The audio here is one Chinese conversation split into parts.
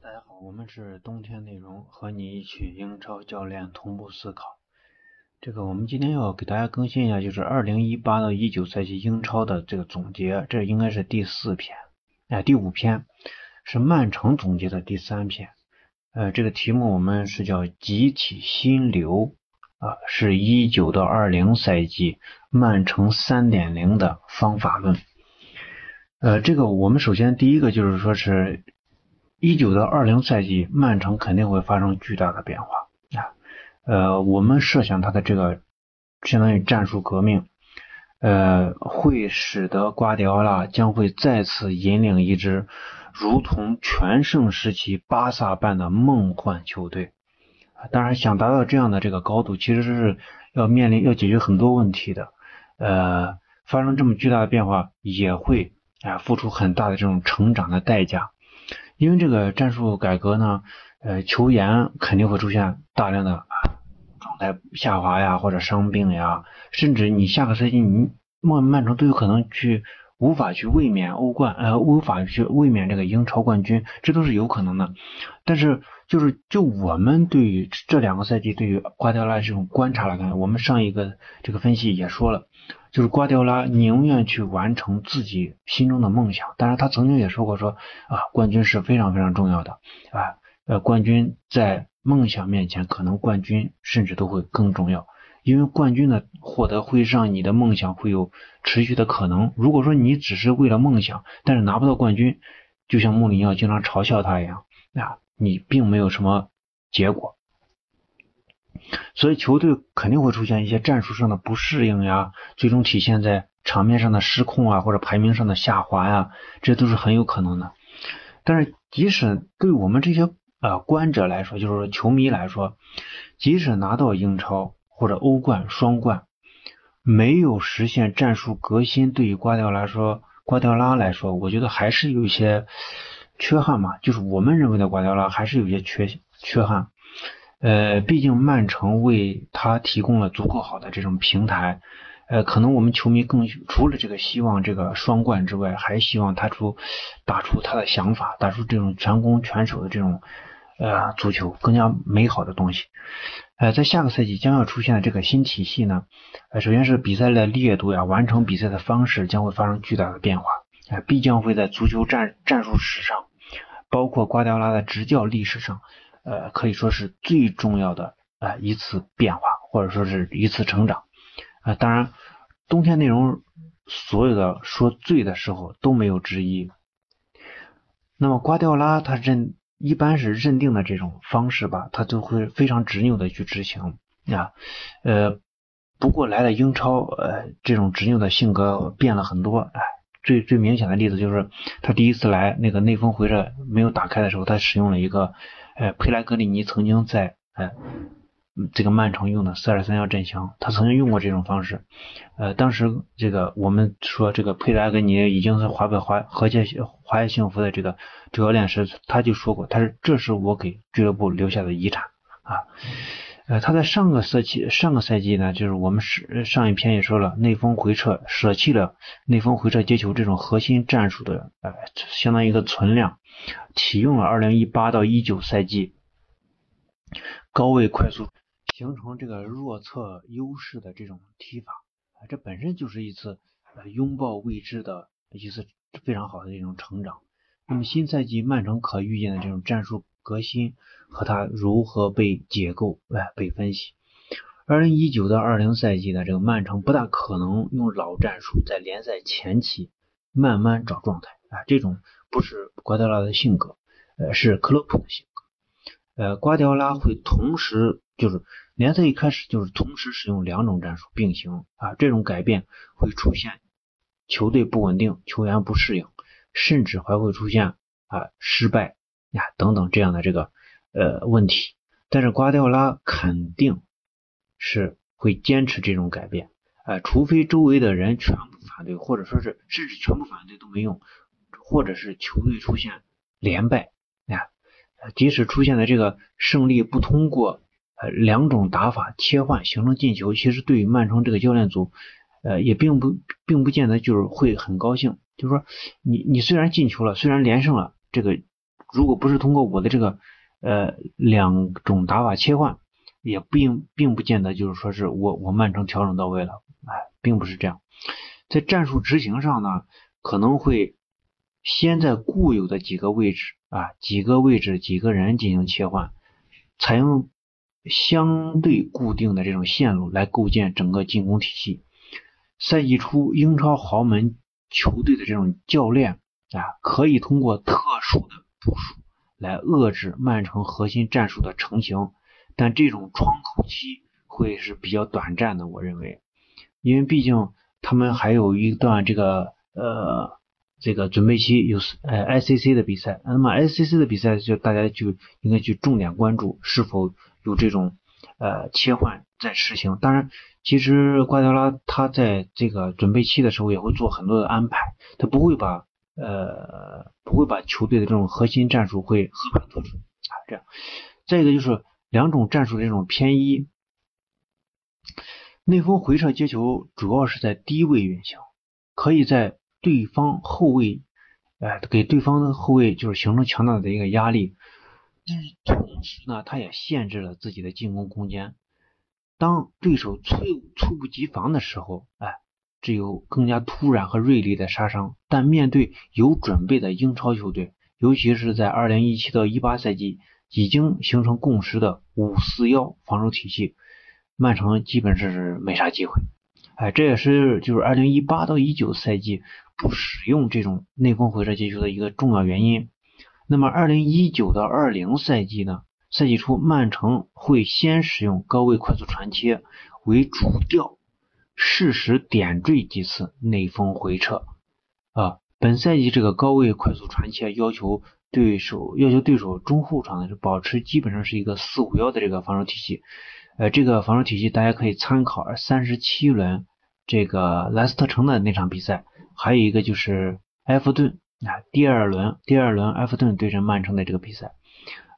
大家好，我们是冬天内容，和你一起英超教练同步思考。这个我们今天要给大家更新一下，就是二零一八到一九赛季英超的这个总结，这应该是第四篇，哎，第五篇是曼城总结的第三篇。呃，这个题目我们是叫集体心流啊，是一九到二零赛季曼城三点零的方法论。呃，这个我们首先第一个就是说是。一九到二零赛季，曼城肯定会发生巨大的变化啊！呃，我们设想他的这个相当于战术革命，呃，会使得瓜迪奥拉将会再次引领一支如同全盛时期巴萨般的梦幻球队。当然，想达到这样的这个高度，其实是要面临要解决很多问题的。呃，发生这么巨大的变化，也会啊付出很大的这种成长的代价。因为这个战术改革呢，呃，球员肯定会出现大量的状态下滑呀，或者伤病呀，甚至你下个赛季你曼曼城都有可能去无法去卫冕欧冠，呃，无法去卫冕这个英超冠军，这都是有可能的。但是就是就我们对于这两个赛季对于瓜迪奥拉这种观察来看，我们上一个这个分析也说了。就是瓜迪奥拉宁愿去完成自己心中的梦想，当然他曾经也说过说啊，冠军是非常非常重要的啊，呃，冠军在梦想面前，可能冠军甚至都会更重要，因为冠军的获得会让你的梦想会有持续的可能。如果说你只是为了梦想，但是拿不到冠军，就像穆里尼奥经常嘲笑他一样啊，你并没有什么结果。所以球队肯定会出现一些战术上的不适应呀，最终体现在场面上的失控啊，或者排名上的下滑呀，这都是很有可能的。但是，即使对我们这些呃观者来说，就是说球迷来说，即使拿到英超或者欧冠双冠，没有实现战术革新，对于瓜迪奥拉说，瓜迪奥拉来说，我觉得还是有一些缺憾嘛。就是我们认为的瓜迪奥拉还是有些缺缺憾。呃，毕竟曼城为他提供了足够好的这种平台，呃，可能我们球迷更除了这个希望这个双冠之外，还希望他出打出他的想法，打出这种全攻全守的这种呃足球，更加美好的东西。呃，在下个赛季将要出现的这个新体系呢，呃，首先是比赛的烈度呀，完成比赛的方式将会发生巨大的变化，呃，必将会在足球战战术史上，包括瓜迪奥拉的执教历史上。呃，可以说是最重要的呃一次变化，或者说是一次成长。呃，当然，冬天内容所有的说最的时候都没有之一。那么瓜迪奥拉他认一般是认定的这种方式吧，他都会非常执拗的去执行啊。呃，不过来了英超，呃，这种执拗的性格变了很多。哎，最最明显的例子就是他第一次来那个内风回撤没有打开的时候，他使用了一个。呃，佩莱格里尼曾经在呃这个曼城用的四二三幺阵型，他曾经用过这种方式。呃，当时这个我们说这个佩莱格尼已经是华北华和谐华夏幸福的这个主教练时，他就说过，他说这是我给俱乐部留下的遗产啊。呃，他在上个赛季上个赛季呢，就是我们是上一篇也说了，内锋回撤舍弃了内锋回撤接球这种核心战术的呃，相当于一个存量。启用了二零一八到一九赛季高位快速形成这个弱侧优势的这种踢法啊，这本身就是一次呃拥抱未知的一次非常好的一种成长。那么新赛季曼城可预见的这种战术革新和它如何被解构哎被分析。二零一九到二零赛季的这个曼城不大可能用老战术在联赛前期慢慢找状态啊这种。不是瓜迪奥拉的性格，呃，是克洛普的性格。呃，瓜迪奥拉会同时就是联赛一开始就是同时使用两种战术并行啊，这种改变会出现球队不稳定、球员不适应，甚至还会出现啊失败呀等等这样的这个呃问题。但是瓜迪奥拉肯定是会坚持这种改变，啊，除非周围的人全部反对，或者说是甚至全部反对都没用。或者是球队出现连败啊，即使出现了这个胜利不通过呃两种打法切换形成进球，其实对于曼城这个教练组呃也并不并不见得就是会很高兴。就是说你你虽然进球了，虽然连胜了，这个如果不是通过我的这个呃两种打法切换，也并并不见得就是说是我我曼城调整到位了，哎，并不是这样。在战术执行上呢，可能会先在固有的几个位置啊几个位置几个人进行切换，采用相对固定的这种线路来构建整个进攻体系。赛季初英超豪门球队的这种教练啊，可以通过特殊的部署来遏制曼城核心战术的成型，但这种窗口期会是比较短暂的，我认为，因为毕竟他们还有一段这个呃这个准备期，有呃 I C C 的比赛，那么 I C C 的比赛就大家就应该去重点关注是否有这种呃切换在实行，当然。其实瓜迪奥拉他在这个准备期的时候也会做很多的安排，他不会把呃不会把球队的这种核心战术会和盘托出啊这样。再一个就是两种战术的这种偏移，内锋回撤接球主要是在低位运行，可以在对方后卫哎给对方的后卫就是形成强大的一个压力，但是同时呢，他也限制了自己的进攻空间。当对手猝猝不及防的时候，哎，只有更加突然和锐利的杀伤。但面对有准备的英超球队，尤其是在二零一七到一八赛季已经形成共识的五四幺防守体系，曼城基本是没啥机会。哎，这也是就是二零一八到一九赛季不使用这种内锋回撤接球的一个重要原因。那么二零一九到二零赛季呢？赛季初，曼城会先使用高位快速传切为主调，适时点缀几次内锋回撤。啊，本赛季这个高位快速传切要求对手要求对手中后场呢是保持基本上是一个四五幺的这个防守体系。呃，这个防守体系大家可以参考三十七轮这个莱斯特城的那场比赛，还有一个就是埃弗顿啊第二轮第二轮埃弗顿对阵曼城的这个比赛。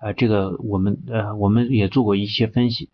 呃，这个我们呃我们也做过一些分析，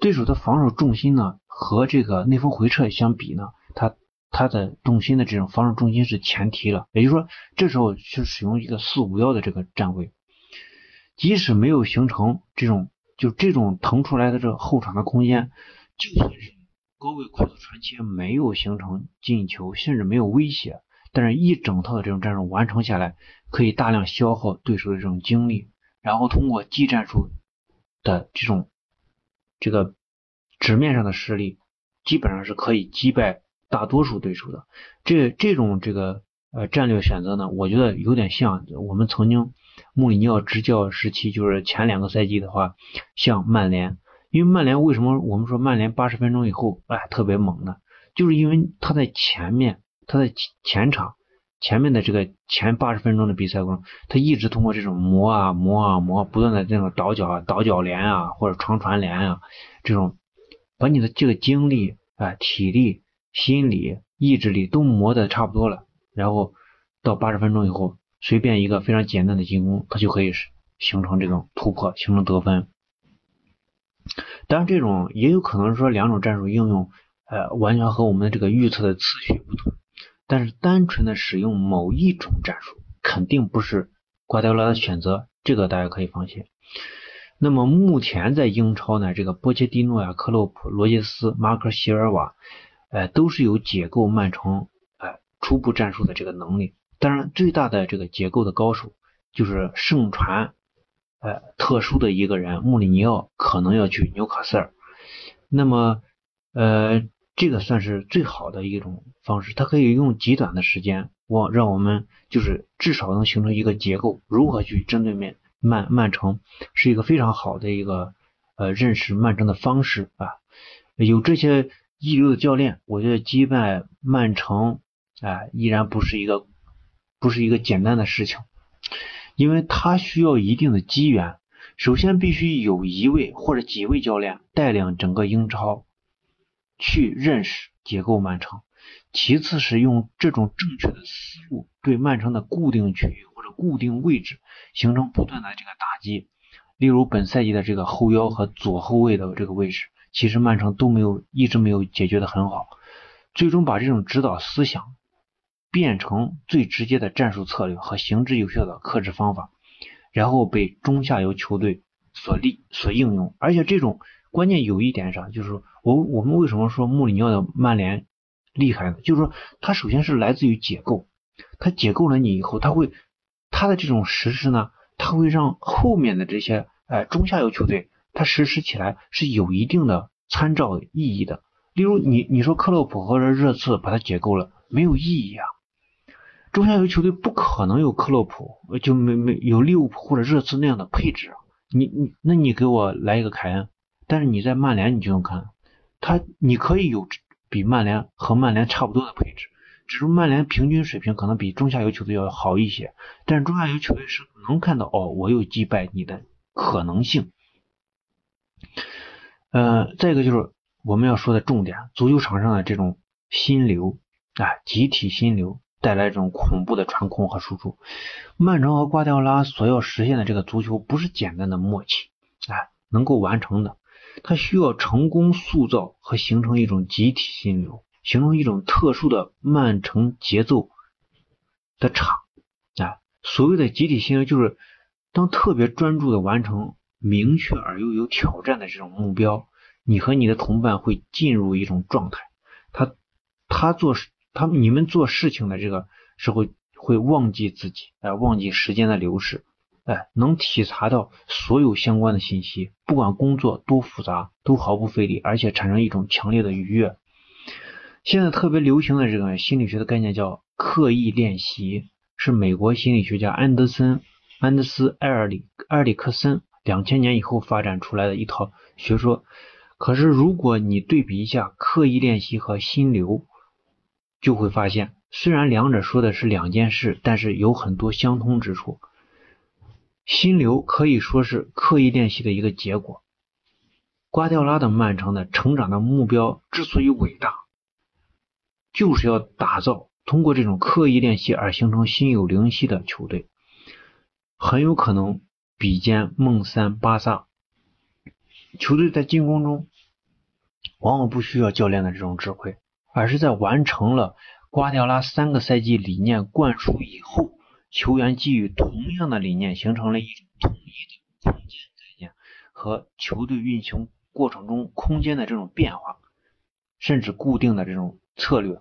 对手的防守重心呢和这个内锋回撤相比呢，他他的重心的这种防守重心是前提了，也就是说这时候去使用一个四五幺的这个站位，即使没有形成这种就这种腾出来的这个后场的空间，就算是高位快速传切没有形成进球，甚至没有威胁，但是一整套的这种战术完成下来，可以大量消耗对手的这种精力。然后通过技战术的这种这个纸面上的实力，基本上是可以击败大多数对手的。这这种这个呃战略选择呢，我觉得有点像我们曾经穆里尼奥执教时期，就是前两个赛季的话，像曼联。因为曼联为什么我们说曼联八十分钟以后哎特别猛呢？就是因为他在前面，他在前场。前面的这个前八十分钟的比赛过程，他一直通过这种磨啊磨啊磨，不断的这种倒脚啊倒脚连啊或者长传连啊，这种把你的这个精力啊体力心理意志力都磨得差不多了，然后到八十分钟以后，随便一个非常简单的进攻，他就可以形成这种突破，形成得分。当然，这种也有可能说两种战术应用，呃，完全和我们的这个预测的次序不同。但是单纯的使用某一种战术，肯定不是瓜迪奥拉的选择，这个大家可以放心。那么目前在英超呢，这个波切蒂诺呀、克洛普、罗杰斯、马克席尔瓦，呃，都是有解构曼城哎初步战术的这个能力。当然，最大的这个解构的高手就是盛传，呃，特殊的一个人穆里尼奥可能要去纽卡斯尔。那么，呃。这个算是最好的一种方式，它可以用极短的时间，我让我们就是至少能形成一个结构，如何去针对面曼曼城，是一个非常好的一个呃认识曼城的方式啊。有这些一流的教练，我觉得击败曼城啊依然不是一个不是一个简单的事情，因为他需要一定的机缘，首先必须有一位或者几位教练带领整个英超。去认识结构曼城，其次是用这种正确的思路对曼城的固定区域或者固定位置形成不断的这个打击。例如本赛季的这个后腰和左后卫的这个位置，其实曼城都没有一直没有解决的很好。最终把这种指导思想变成最直接的战术策略和行之有效的克制方法，然后被中下游球队所利所应用。而且这种关键有一点啥，就是我我们为什么说穆里尼奥的曼联厉害呢？就是说他首先是来自于解构，他解构了你以后，他会他的这种实施呢，他会让后面的这些哎中下游球队他实施起来是有一定的参照意义的。例如你你说克洛普或者热刺把它解构了，没有意义啊。中下游球队不可能有克洛普，就没没有利物浦或者热刺那样的配置。你你那你给我来一个凯恩，但是你在曼联你就能看，他你可以有比曼联和曼联差不多的配置，只是曼联平均水平可能比中下游球队要好一些，但是中下游球队是能看到哦，我有击败你的可能性。呃，再一个就是我们要说的重点，足球场上的这种心流啊，集体心流。带来这种恐怖的传控和输出。曼城和瓜迪奥拉所要实现的这个足球不是简单的默契，哎，能够完成的。他需要成功塑造和形成一种集体心流，形成一种特殊的曼城节奏的场。哎，所谓的集体心流，就是当特别专注的完成明确而又有挑战的这种目标，你和你的同伴会进入一种状态。他他做。他你们做事情的这个时候会忘记自己，哎，忘记时间的流逝，哎，能体察到所有相关的信息，不管工作多复杂，都毫不费力，而且产生一种强烈的愉悦。现在特别流行的这个心理学的概念叫刻意练习，是美国心理学家安德森、安德斯埃尔里埃里克森两千年以后发展出来的一套学说。可是如果你对比一下刻意练习和心流，就会发现，虽然两者说的是两件事，但是有很多相通之处。心流可以说是刻意练习的一个结果。瓜迪奥拉的曼城的成长的目标之所以伟大，就是要打造通过这种刻意练习而形成心有灵犀的球队，很有可能比肩梦三巴萨。球队在进攻中往往不需要教练的这种指挥。而是在完成了瓜迪奥拉三个赛季理念灌输以后，球员基于同样的理念，形成了一种统一的空间概念和球队运行过程中空间的这种变化，甚至固定的这种策略，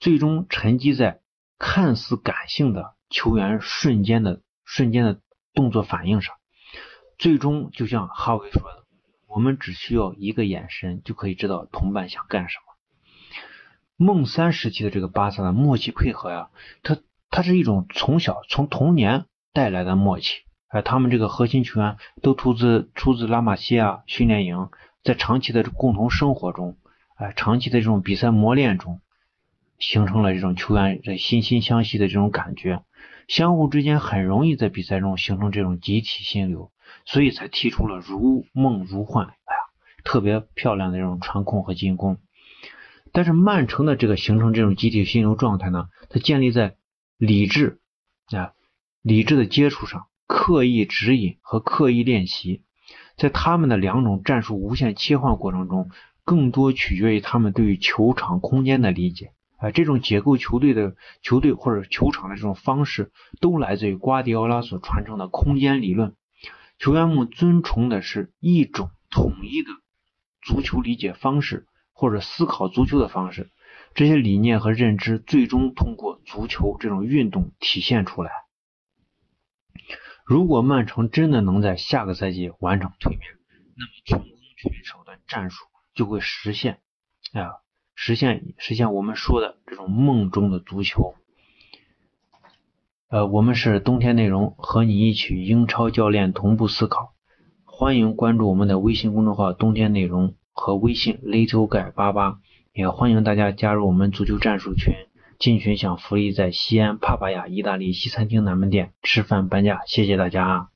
最终沉积在看似感性的球员瞬间的瞬间的动作反应上。最终，就像哈维说的，我们只需要一个眼神就可以知道同伴想干什么。梦三时期的这个巴萨的默契配合呀，他它是一种从小从童年带来的默契，哎，他们这个核心球员都出自出自拉玛西亚训练营，在长期的共同生活中，哎，长期的这种比赛磨练中，形成了这种球员的惺惺相惜的这种感觉，相互之间很容易在比赛中形成这种集体心流，所以才踢出了如梦如幻，哎呀，特别漂亮的这种传控和进攻。但是曼城的这个形成这种集体心流状态呢，它建立在理智啊理智的接触上，刻意指引和刻意练习，在他们的两种战术无限切换过程中，更多取决于他们对于球场空间的理解啊。这种解构球队的球队或者球场的这种方式，都来自于瓜迪奥拉所传承的空间理论。球员们遵从的是一种统一的足球理解方式。或者思考足球的方式，这些理念和认知最终通过足球这种运动体现出来。如果曼城真的能在下个赛季完成蜕变，那么成功取手的战术就会实现，啊，实现实现我们说的这种梦中的足球。呃，我们是冬天内容，和你一起英超教练同步思考，欢迎关注我们的微信公众号“冬天内容”。和微信 little guy 八八，也欢迎大家加入我们足球战术群，进群享福利，在西安帕帕亚意大利西餐厅南门店吃饭半价，谢谢大家啊。